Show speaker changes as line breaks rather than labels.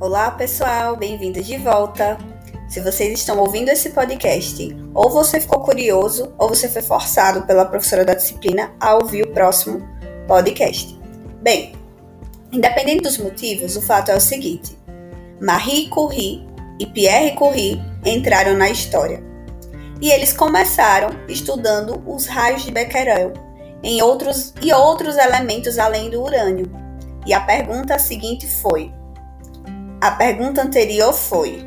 Olá, pessoal, bem-vindos de volta. Se vocês estão ouvindo esse podcast, ou você ficou curioso, ou você foi forçado pela professora da disciplina a ouvir o próximo podcast. Bem, independente dos motivos, o fato é o seguinte: Marie Curie e Pierre Curie entraram na história. E eles começaram estudando os raios de Becquerel em outros e outros elementos além do urânio. E a pergunta seguinte foi: a pergunta anterior foi: